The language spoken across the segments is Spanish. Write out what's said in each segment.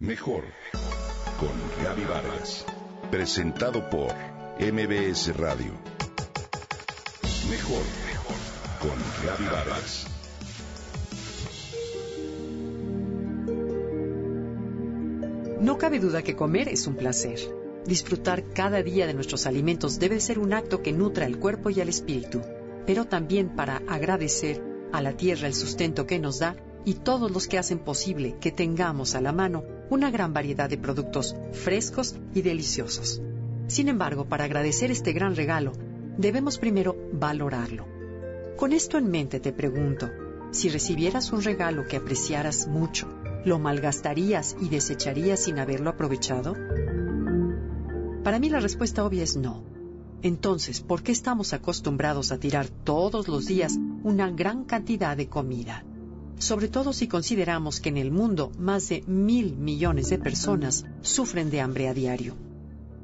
Mejor con Gaby Vargas. Presentado por MBS Radio. Mejor con Gaby Vargas. No cabe duda que comer es un placer. Disfrutar cada día de nuestros alimentos debe ser un acto que nutra el cuerpo y el espíritu, pero también para agradecer a la tierra el sustento que nos da y todos los que hacen posible que tengamos a la mano una gran variedad de productos frescos y deliciosos. Sin embargo, para agradecer este gran regalo, debemos primero valorarlo. Con esto en mente te pregunto, si recibieras un regalo que apreciaras mucho, ¿lo malgastarías y desecharías sin haberlo aprovechado? Para mí la respuesta obvia es no. Entonces, ¿por qué estamos acostumbrados a tirar todos los días una gran cantidad de comida? Sobre todo si consideramos que en el mundo más de mil millones de personas sufren de hambre a diario.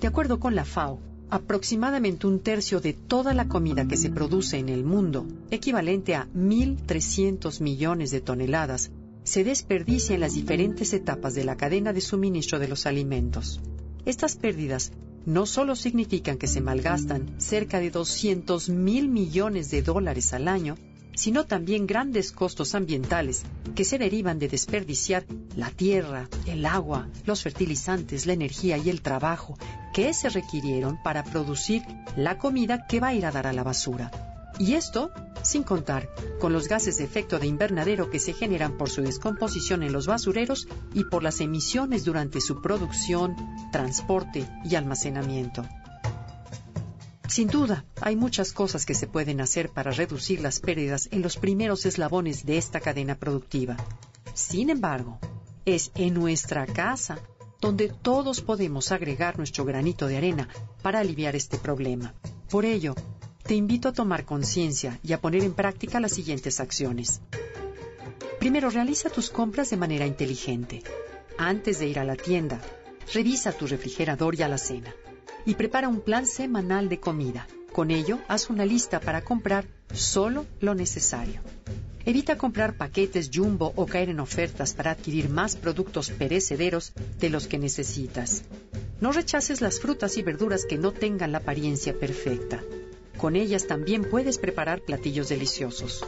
De acuerdo con la FAO, aproximadamente un tercio de toda la comida que se produce en el mundo, equivalente a 1.300 millones de toneladas, se desperdicia en las diferentes etapas de la cadena de suministro de los alimentos. Estas pérdidas no solo significan que se malgastan cerca de 200 mil millones de dólares al año, sino también grandes costos ambientales que se derivan de desperdiciar la tierra, el agua, los fertilizantes, la energía y el trabajo que se requirieron para producir la comida que va a ir a dar a la basura. Y esto sin contar con los gases de efecto de invernadero que se generan por su descomposición en los basureros y por las emisiones durante su producción, transporte y almacenamiento. Sin duda, hay muchas cosas que se pueden hacer para reducir las pérdidas en los primeros eslabones de esta cadena productiva. Sin embargo, es en nuestra casa donde todos podemos agregar nuestro granito de arena para aliviar este problema. Por ello, te invito a tomar conciencia y a poner en práctica las siguientes acciones. Primero, realiza tus compras de manera inteligente. Antes de ir a la tienda, revisa tu refrigerador y alacena y prepara un plan semanal de comida. Con ello, haz una lista para comprar solo lo necesario. Evita comprar paquetes jumbo o caer en ofertas para adquirir más productos perecederos de los que necesitas. No rechaces las frutas y verduras que no tengan la apariencia perfecta. Con ellas también puedes preparar platillos deliciosos.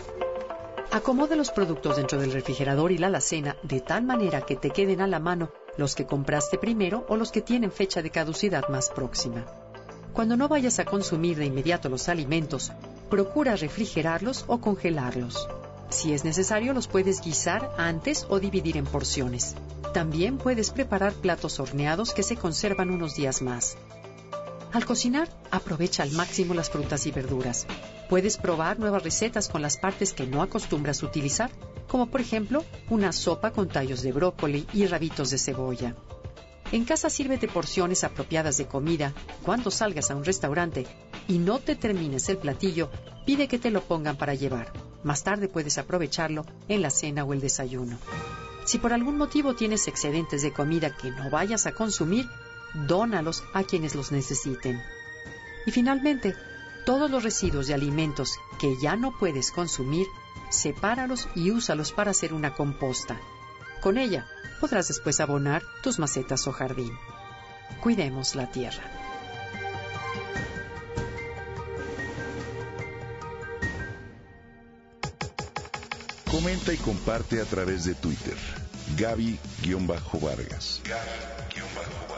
Acomoda los productos dentro del refrigerador y la alacena de tal manera que te queden a la mano los que compraste primero o los que tienen fecha de caducidad más próxima. Cuando no vayas a consumir de inmediato los alimentos, procura refrigerarlos o congelarlos. Si es necesario, los puedes guisar antes o dividir en porciones. También puedes preparar platos horneados que se conservan unos días más. Al cocinar, aprovecha al máximo las frutas y verduras. Puedes probar nuevas recetas con las partes que no acostumbras utilizar como por ejemplo una sopa con tallos de brócoli y rabitos de cebolla. En casa sírvete porciones apropiadas de comida. Cuando salgas a un restaurante y no te termines el platillo, pide que te lo pongan para llevar. Más tarde puedes aprovecharlo en la cena o el desayuno. Si por algún motivo tienes excedentes de comida que no vayas a consumir, dónalos a quienes los necesiten. Y finalmente, todos los residuos de alimentos que ya no puedes consumir, sepáralos y úsalos para hacer una composta. Con ella podrás después abonar tus macetas o jardín. Cuidemos la tierra. Comenta y comparte a través de Twitter. Gaby-Vargas. Gaby-Vargas.